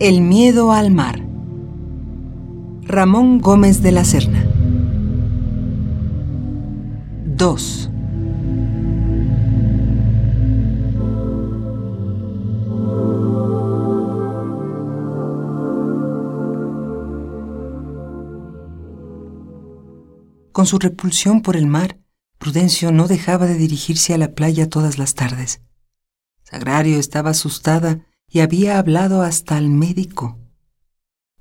El miedo al mar. Ramón Gómez de la Serna. 2. Con su repulsión por el mar, Prudencio no dejaba de dirigirse a la playa todas las tardes. Sagrario estaba asustada y había hablado hasta al médico.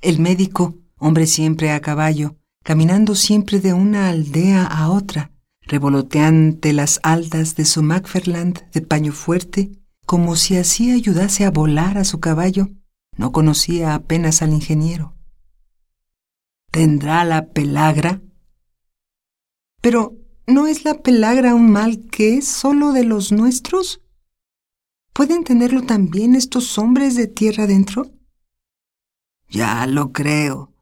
El médico, hombre siempre a caballo, caminando siempre de una aldea a otra, revoloteante las aldas de su Macferland de paño fuerte, como si así ayudase a volar a su caballo, no conocía apenas al ingeniero. ¿Tendrá la pelagra? Pero, ¿no es la pelagra un mal que es solo de los nuestros? ¿Pueden tenerlo también estos hombres de tierra adentro? Ya lo creo.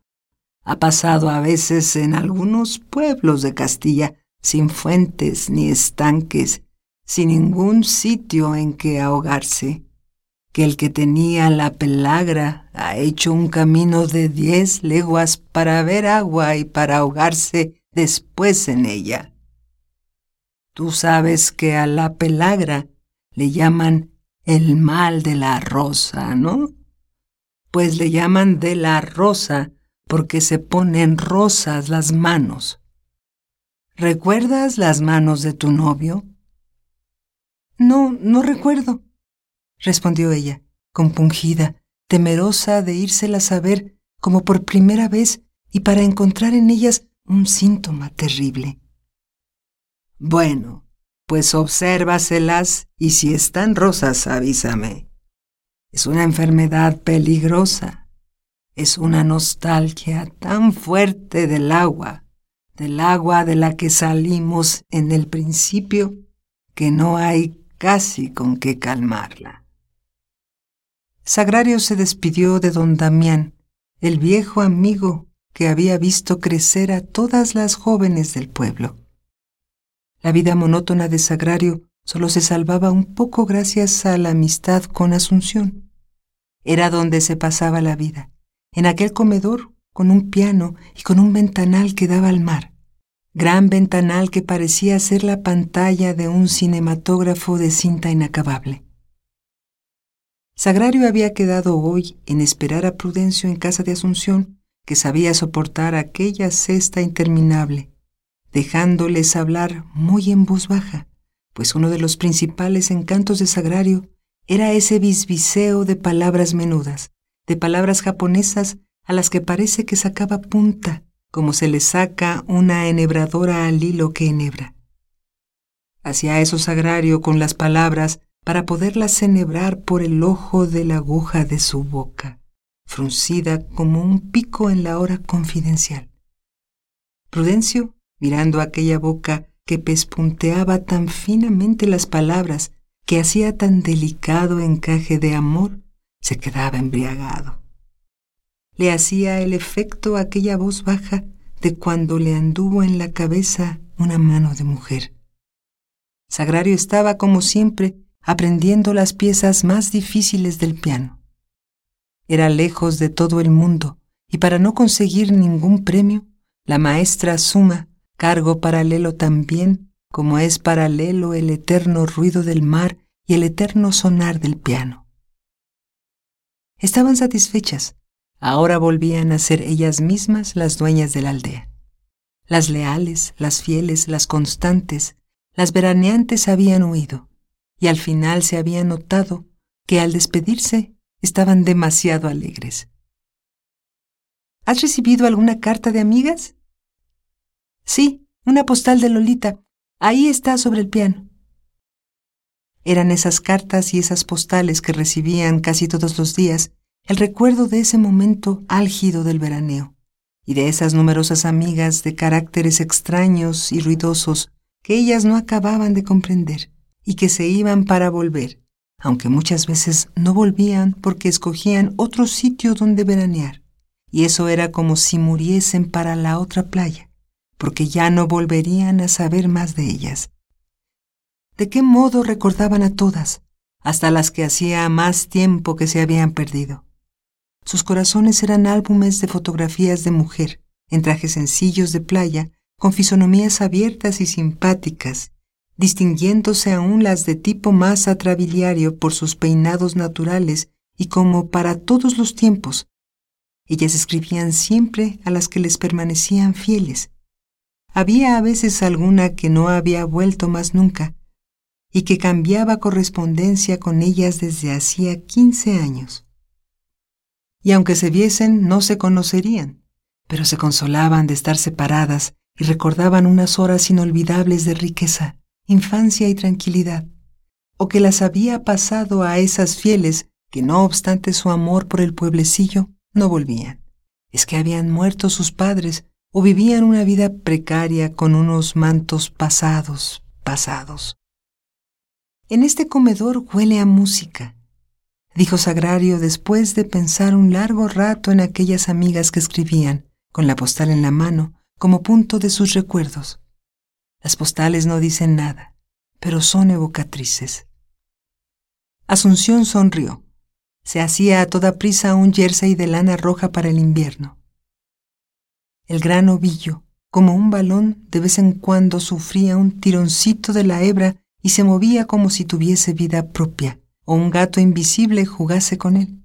Ha pasado a veces en algunos pueblos de Castilla sin fuentes ni estanques, sin ningún sitio en que ahogarse, que el que tenía la pelagra ha hecho un camino de diez leguas para ver agua y para ahogarse después en ella. Tú sabes que a la pelagra le llaman el mal de la rosa, ¿no? Pues le llaman de la rosa porque se ponen rosas las manos. ¿Recuerdas las manos de tu novio? No, no recuerdo, respondió ella, compungida, temerosa de írselas a ver como por primera vez y para encontrar en ellas un síntoma terrible. Bueno, pues obsérvaselas y si están rosas avísame. Es una enfermedad peligrosa. Es una nostalgia tan fuerte del agua, del agua de la que salimos en el principio, que no hay casi con qué calmarla. Sagrario se despidió de don Damián, el viejo amigo que había visto crecer a todas las jóvenes del pueblo. La vida monótona de Sagrario solo se salvaba un poco gracias a la amistad con Asunción. Era donde se pasaba la vida, en aquel comedor con un piano y con un ventanal que daba al mar, gran ventanal que parecía ser la pantalla de un cinematógrafo de cinta inacabable. Sagrario había quedado hoy en esperar a Prudencio en casa de Asunción que sabía soportar aquella cesta interminable, dejándoles hablar muy en voz baja, pues uno de los principales encantos de Sagrario era ese bisbiseo de palabras menudas, de palabras japonesas a las que parece que sacaba punta, como se le saca una enhebradora al hilo que enhebra. Hacía eso Sagrario con las palabras para poderlas enhebrar por el ojo de la aguja de su boca fruncida como un pico en la hora confidencial. Prudencio, mirando aquella boca que pespunteaba tan finamente las palabras, que hacía tan delicado encaje de amor, se quedaba embriagado. Le hacía el efecto aquella voz baja de cuando le anduvo en la cabeza una mano de mujer. Sagrario estaba, como siempre, aprendiendo las piezas más difíciles del piano. Era lejos de todo el mundo, y para no conseguir ningún premio, la maestra suma cargo paralelo también como es paralelo el eterno ruido del mar y el eterno sonar del piano. Estaban satisfechas, ahora volvían a ser ellas mismas las dueñas de la aldea. Las leales, las fieles, las constantes, las veraneantes habían huido, y al final se había notado que al despedirse Estaban demasiado alegres. ¿Has recibido alguna carta de amigas? Sí, una postal de Lolita. Ahí está sobre el piano. Eran esas cartas y esas postales que recibían casi todos los días el recuerdo de ese momento álgido del veraneo y de esas numerosas amigas de caracteres extraños y ruidosos que ellas no acababan de comprender y que se iban para volver, aunque muchas veces no volvían porque escogían otro sitio donde veranear, y eso era como si muriesen para la otra playa, porque ya no volverían a saber más de ellas. ¿De qué modo recordaban a todas, hasta las que hacía más tiempo que se habían perdido? sus corazones eran álbumes de fotografías de mujer, en trajes sencillos de playa, con fisonomías abiertas y simpáticas, distinguiéndose aún las de tipo más atrabiliario por sus peinados naturales y como para todos los tiempos. Ellas escribían siempre a las que les permanecían fieles. Había a veces alguna que no había vuelto más nunca, y que cambiaba correspondencia con ellas desde hacía quince años. Y aunque se viesen, no se conocerían, pero se consolaban de estar separadas y recordaban unas horas inolvidables de riqueza, infancia y tranquilidad, o que las había pasado a esas fieles que no obstante su amor por el pueblecillo, no volvían. Es que habían muerto sus padres o vivían una vida precaria con unos mantos pasados, pasados. En este comedor huele a música, dijo Sagrario después de pensar un largo rato en aquellas amigas que escribían, con la postal en la mano, como punto de sus recuerdos. Las postales no dicen nada, pero son evocatrices. Asunción sonrió. Se hacía a toda prisa un jersey de lana roja para el invierno. El gran ovillo, como un balón, de vez en cuando sufría un tironcito de la hebra y se movía como si tuviese vida propia, o un gato invisible jugase con él.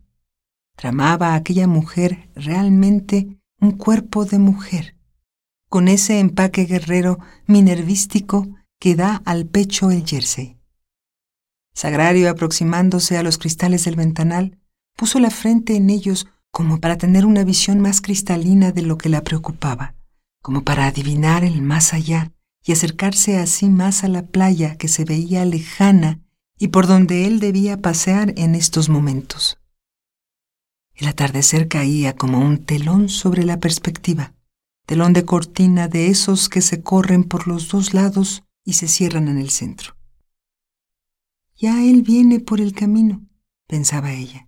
Tramaba a aquella mujer realmente un cuerpo de mujer, con ese empaque guerrero minervístico que da al pecho el jersey. Sagrario, aproximándose a los cristales del ventanal, puso la frente en ellos como para tener una visión más cristalina de lo que la preocupaba, como para adivinar el más allá y acercarse así más a la playa que se veía lejana y por donde él debía pasear en estos momentos. El atardecer caía como un telón sobre la perspectiva, telón de cortina de esos que se corren por los dos lados y se cierran en el centro. Ya él viene por el camino, pensaba ella.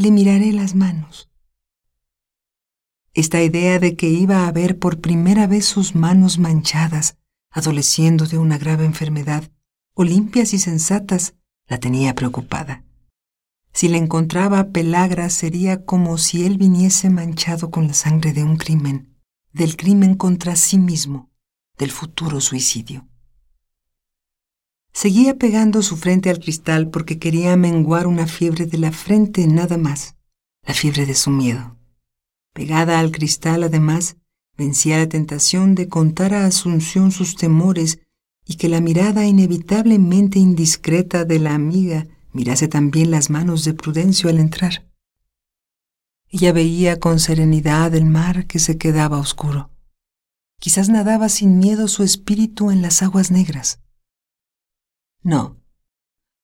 Le miraré las manos. Esta idea de que iba a ver por primera vez sus manos manchadas, adoleciendo de una grave enfermedad, o limpias y sensatas, la tenía preocupada. Si le encontraba pelagra sería como si él viniese manchado con la sangre de un crimen, del crimen contra sí mismo, del futuro suicidio. Seguía pegando su frente al cristal porque quería menguar una fiebre de la frente nada más, la fiebre de su miedo. Pegada al cristal, además, vencía la tentación de contar a Asunción sus temores y que la mirada inevitablemente indiscreta de la amiga mirase también las manos de Prudencio al entrar. Ella veía con serenidad el mar que se quedaba oscuro. Quizás nadaba sin miedo su espíritu en las aguas negras. No,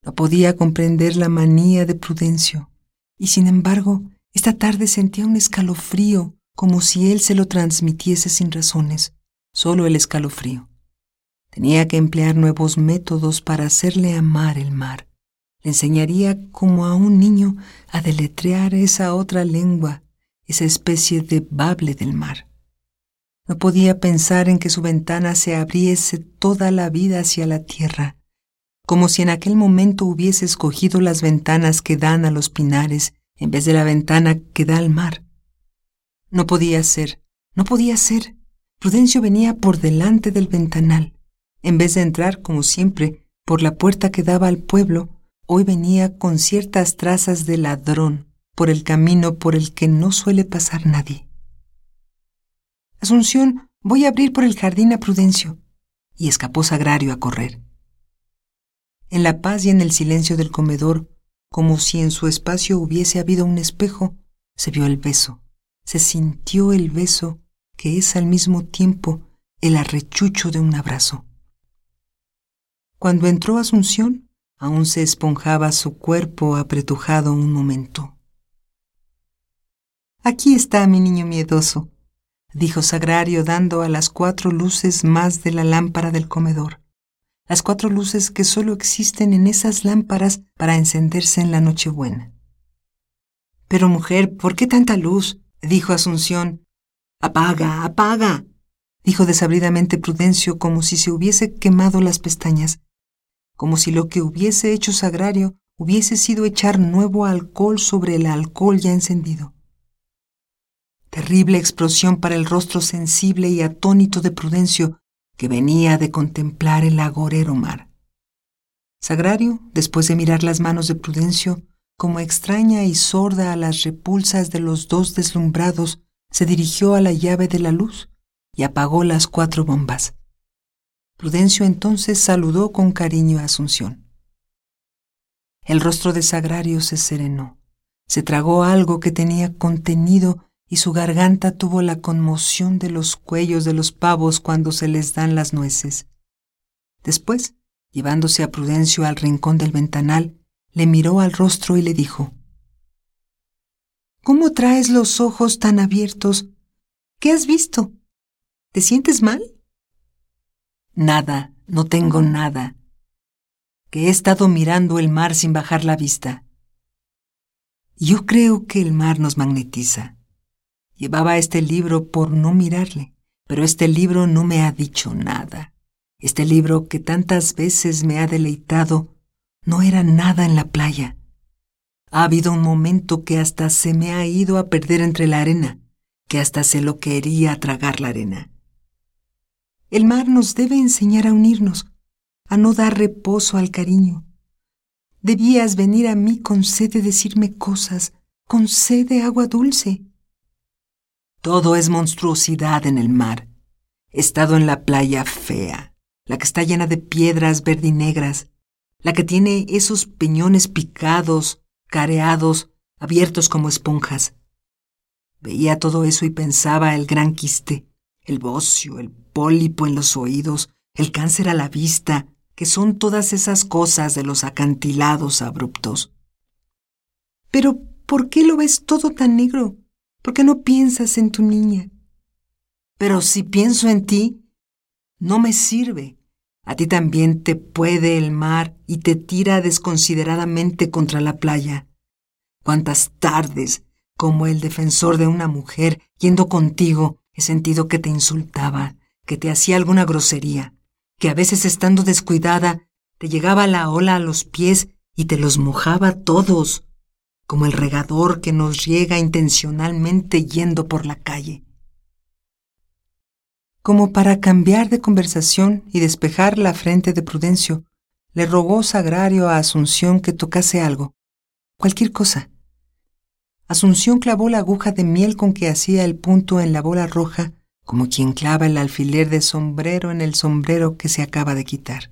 no podía comprender la manía de Prudencio, y sin embargo esta tarde sentía un escalofrío como si él se lo transmitiese sin razones, solo el escalofrío. Tenía que emplear nuevos métodos para hacerle amar el mar. Le enseñaría como a un niño a deletrear esa otra lengua, esa especie de bable del mar. No podía pensar en que su ventana se abriese toda la vida hacia la tierra, como si en aquel momento hubiese escogido las ventanas que dan a los pinares en vez de la ventana que da al mar. No podía ser, no podía ser. Prudencio venía por delante del ventanal. En vez de entrar, como siempre, por la puerta que daba al pueblo, hoy venía con ciertas trazas de ladrón por el camino por el que no suele pasar nadie. Asunción, voy a abrir por el jardín a Prudencio. Y escapó Sagrario a correr. En la paz y en el silencio del comedor, como si en su espacio hubiese habido un espejo, se vio el beso, se sintió el beso que es al mismo tiempo el arrechucho de un abrazo. Cuando entró Asunción, aún se esponjaba su cuerpo apretujado un momento. Aquí está mi niño miedoso, dijo Sagrario dando a las cuatro luces más de la lámpara del comedor las cuatro luces que solo existen en esas lámparas para encenderse en la Nochebuena. Pero mujer, ¿por qué tanta luz? dijo Asunción. Apaga, apaga, dijo desabridamente Prudencio como si se hubiese quemado las pestañas, como si lo que hubiese hecho Sagrario hubiese sido echar nuevo alcohol sobre el alcohol ya encendido. Terrible explosión para el rostro sensible y atónito de Prudencio, que venía de contemplar el agorero mar. Sagrario, después de mirar las manos de Prudencio, como extraña y sorda a las repulsas de los dos deslumbrados, se dirigió a la llave de la luz y apagó las cuatro bombas. Prudencio entonces saludó con cariño a Asunción. El rostro de Sagrario se serenó, se tragó algo que tenía contenido y su garganta tuvo la conmoción de los cuellos de los pavos cuando se les dan las nueces. Después, llevándose a Prudencio al rincón del ventanal, le miró al rostro y le dijo, ¿Cómo traes los ojos tan abiertos? ¿Qué has visto? ¿Te sientes mal? Nada, no tengo nada. Que he estado mirando el mar sin bajar la vista. Yo creo que el mar nos magnetiza. Llevaba este libro por no mirarle, pero este libro no me ha dicho nada. Este libro que tantas veces me ha deleitado no era nada en la playa. Ha habido un momento que hasta se me ha ido a perder entre la arena, que hasta se lo quería tragar la arena. El mar nos debe enseñar a unirnos, a no dar reposo al cariño. Debías venir a mí con sed de decirme cosas, con sed de agua dulce. Todo es monstruosidad en el mar. He estado en la playa fea, la que está llena de piedras verdinegras, la que tiene esos peñones picados, careados, abiertos como esponjas. Veía todo eso y pensaba el gran quiste, el bocio, el pólipo en los oídos, el cáncer a la vista, que son todas esas cosas de los acantilados abruptos. Pero, ¿por qué lo ves todo tan negro? ¿Por qué no piensas en tu niña? Pero si pienso en ti, no me sirve. A ti también te puede el mar y te tira desconsideradamente contra la playa. Cuántas tardes, como el defensor de una mujer, yendo contigo, he sentido que te insultaba, que te hacía alguna grosería, que a veces estando descuidada, te llegaba la ola a los pies y te los mojaba todos, como el regador que nos riega intencionalmente yendo por la calle como para cambiar de conversación y despejar la frente de Prudencio, le rogó Sagrario a Asunción que tocase algo, cualquier cosa. Asunción clavó la aguja de miel con que hacía el punto en la bola roja, como quien clava el alfiler de sombrero en el sombrero que se acaba de quitar.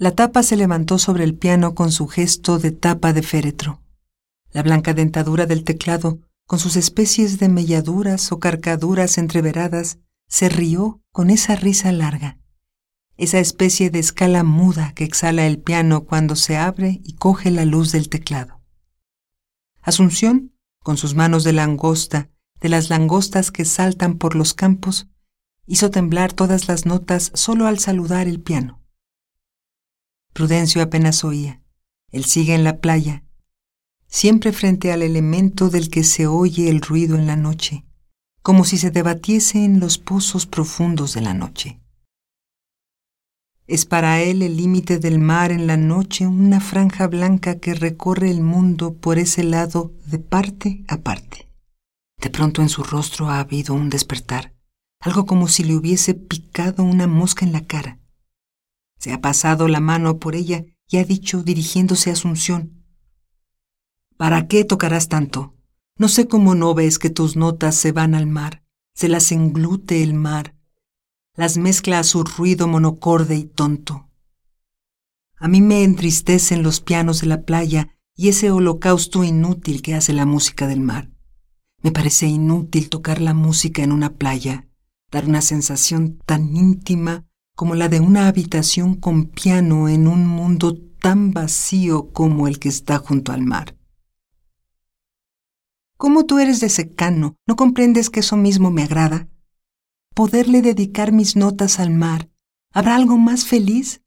La tapa se levantó sobre el piano con su gesto de tapa de féretro. La blanca dentadura del teclado con sus especies de melladuras o carcaduras entreveradas, se rió con esa risa larga, esa especie de escala muda que exhala el piano cuando se abre y coge la luz del teclado. Asunción, con sus manos de langosta, de las langostas que saltan por los campos, hizo temblar todas las notas solo al saludar el piano. Prudencio apenas oía. Él sigue en la playa, siempre frente al elemento del que se oye el ruido en la noche, como si se debatiese en los pozos profundos de la noche. Es para él el límite del mar en la noche una franja blanca que recorre el mundo por ese lado de parte a parte. De pronto en su rostro ha habido un despertar, algo como si le hubiese picado una mosca en la cara. Se ha pasado la mano por ella y ha dicho, dirigiéndose a Asunción, ¿Para qué tocarás tanto? No sé cómo no ves que tus notas se van al mar, se las englute el mar, las mezcla a su ruido monocorde y tonto. A mí me entristecen los pianos de la playa y ese holocausto inútil que hace la música del mar. Me parece inútil tocar la música en una playa, dar una sensación tan íntima como la de una habitación con piano en un mundo tan vacío como el que está junto al mar. ¿Cómo tú eres de secano? ¿No comprendes que eso mismo me agrada? Poderle dedicar mis notas al mar. ¿Habrá algo más feliz?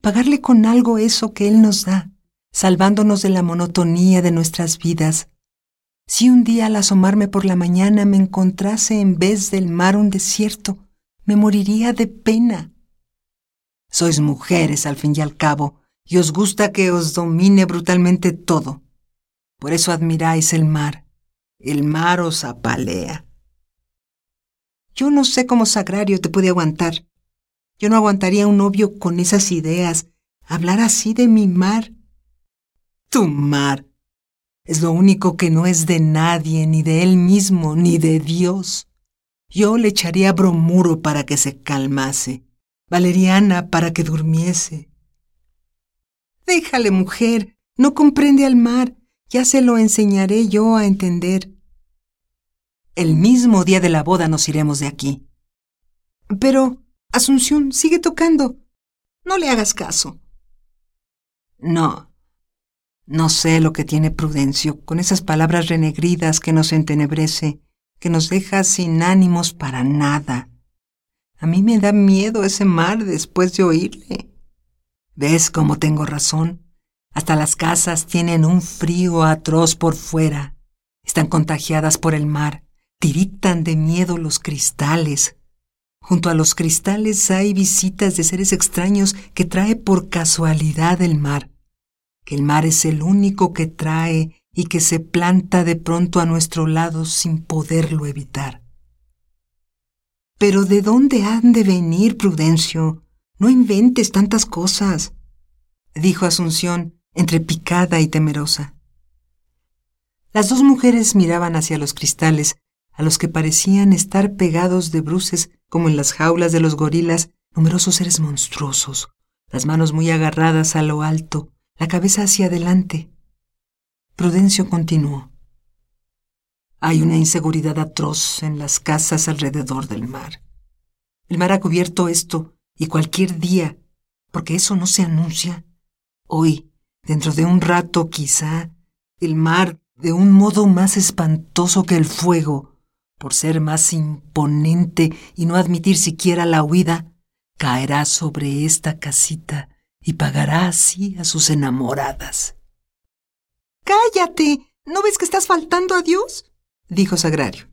Pagarle con algo eso que Él nos da, salvándonos de la monotonía de nuestras vidas. Si un día al asomarme por la mañana me encontrase en vez del mar un desierto, me moriría de pena. Sois mujeres al fin y al cabo, y os gusta que os domine brutalmente todo. Por eso admiráis el mar. El mar os apalea. Yo no sé cómo Sagrario te puede aguantar. Yo no aguantaría un novio con esas ideas, hablar así de mi mar. Tu mar es lo único que no es de nadie, ni de él mismo, ni de Dios. Yo le echaría bromuro para que se calmase, valeriana para que durmiese. Déjale, mujer, no comprende al mar, ya se lo enseñaré yo a entender. El mismo día de la boda nos iremos de aquí. Pero, Asunción, sigue tocando. No le hagas caso. No. No sé lo que tiene Prudencio con esas palabras renegridas que nos entenebrece que nos deja sin ánimos para nada. A mí me da miedo ese mar después de oírle. ¿Ves cómo tengo razón? Hasta las casas tienen un frío atroz por fuera. Están contagiadas por el mar. Tiritan de miedo los cristales. Junto a los cristales hay visitas de seres extraños que trae por casualidad el mar. Que el mar es el único que trae y que se planta de pronto a nuestro lado sin poderlo evitar. Pero ¿de dónde han de venir, Prudencio? No inventes tantas cosas, dijo Asunción, entre picada y temerosa. Las dos mujeres miraban hacia los cristales, a los que parecían estar pegados de bruces como en las jaulas de los gorilas, numerosos seres monstruosos, las manos muy agarradas a lo alto, la cabeza hacia adelante, Prudencio continuó. Hay una inseguridad atroz en las casas alrededor del mar. El mar ha cubierto esto y cualquier día, porque eso no se anuncia. Hoy, dentro de un rato quizá, el mar, de un modo más espantoso que el fuego, por ser más imponente y no admitir siquiera la huida, caerá sobre esta casita y pagará así a sus enamoradas. Cállate. ¿No ves que estás faltando a Dios? Dijo Sagrario.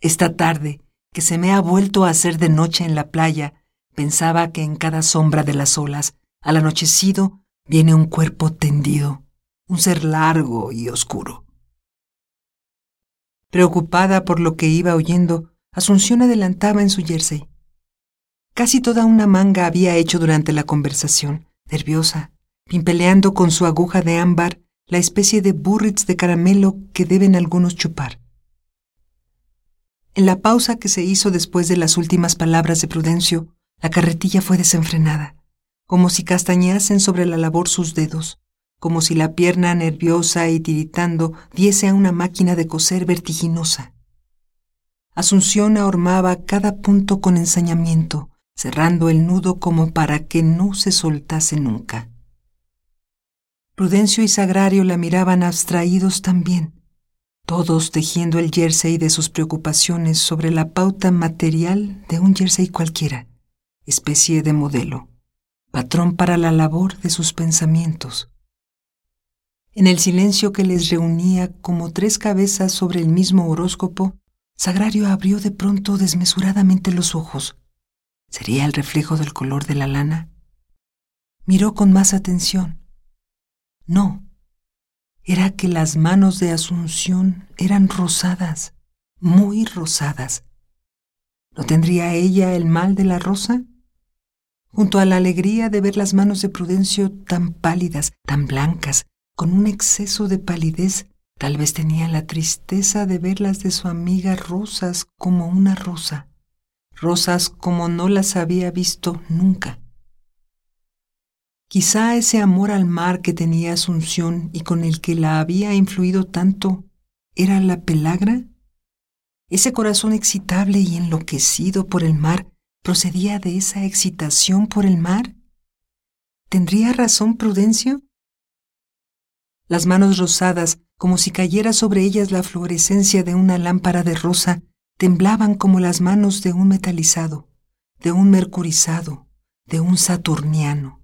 Esta tarde, que se me ha vuelto a hacer de noche en la playa, pensaba que en cada sombra de las olas, al anochecido, viene un cuerpo tendido, un ser largo y oscuro. Preocupada por lo que iba oyendo, Asunción adelantaba en su jersey. Casi toda una manga había hecho durante la conversación, nerviosa, pimpeleando con su aguja de ámbar la especie de burrits de caramelo que deben algunos chupar. En la pausa que se hizo después de las últimas palabras de Prudencio, la carretilla fue desenfrenada, como si castañasen sobre la labor sus dedos, como si la pierna nerviosa y tiritando diese a una máquina de coser vertiginosa. Asunción ahormaba cada punto con ensañamiento, cerrando el nudo como para que no se soltase nunca. Prudencio y Sagrario la miraban abstraídos también, todos tejiendo el jersey de sus preocupaciones sobre la pauta material de un jersey cualquiera, especie de modelo, patrón para la labor de sus pensamientos. En el silencio que les reunía como tres cabezas sobre el mismo horóscopo, Sagrario abrió de pronto desmesuradamente los ojos. ¿Sería el reflejo del color de la lana? Miró con más atención no, era que las manos de Asunción eran rosadas, muy rosadas. ¿No tendría ella el mal de la rosa? Junto a la alegría de ver las manos de Prudencio tan pálidas, tan blancas, con un exceso de palidez, tal vez tenía la tristeza de ver las de su amiga rosas como una rosa, rosas como no las había visto nunca. Quizá ese amor al mar que tenía Asunción y con el que la había influido tanto era la pelagra. Ese corazón excitable y enloquecido por el mar procedía de esa excitación por el mar. ¿Tendría razón Prudencio? Las manos rosadas, como si cayera sobre ellas la fluorescencia de una lámpara de rosa, temblaban como las manos de un metalizado, de un mercurizado, de un saturniano.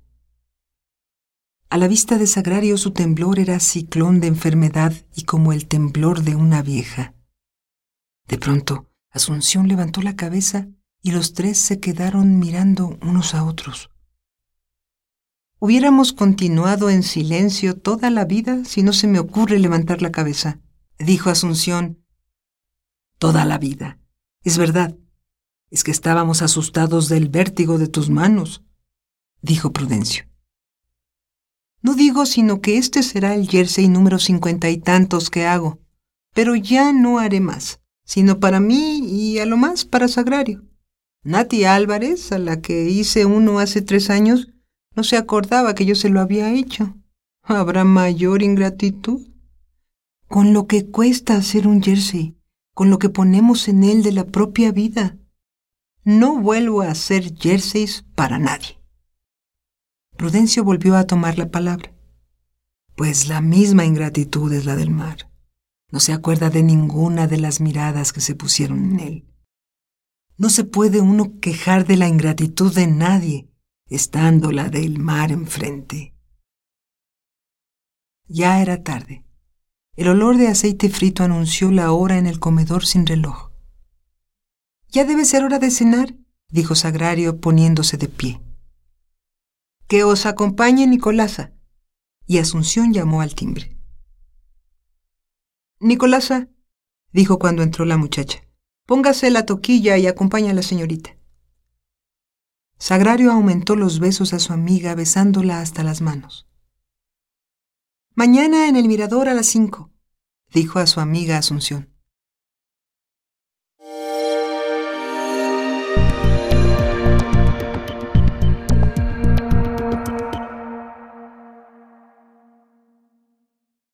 A la vista de Sagrario su temblor era ciclón de enfermedad y como el temblor de una vieja. De pronto, Asunción levantó la cabeza y los tres se quedaron mirando unos a otros. Hubiéramos continuado en silencio toda la vida si no se me ocurre levantar la cabeza, dijo Asunción. Toda la vida. Es verdad. Es que estábamos asustados del vértigo de tus manos, dijo Prudencio. No digo sino que este será el jersey número cincuenta y tantos que hago, pero ya no haré más, sino para mí y a lo más para Sagrario. Nati Álvarez, a la que hice uno hace tres años, no se acordaba que yo se lo había hecho. ¿Habrá mayor ingratitud? Con lo que cuesta hacer un jersey, con lo que ponemos en él de la propia vida. No vuelvo a hacer jerseys para nadie. Prudencio volvió a tomar la palabra. Pues la misma ingratitud es la del mar. No se acuerda de ninguna de las miradas que se pusieron en él. No se puede uno quejar de la ingratitud de nadie, estando la del mar enfrente. Ya era tarde. El olor de aceite frito anunció la hora en el comedor sin reloj. Ya debe ser hora de cenar, dijo Sagrario poniéndose de pie. Que os acompañe Nicolasa. Y Asunción llamó al timbre. Nicolasa, dijo cuando entró la muchacha, póngase la toquilla y acompaña a la señorita. Sagrario aumentó los besos a su amiga besándola hasta las manos. Mañana en el mirador a las cinco, dijo a su amiga Asunción.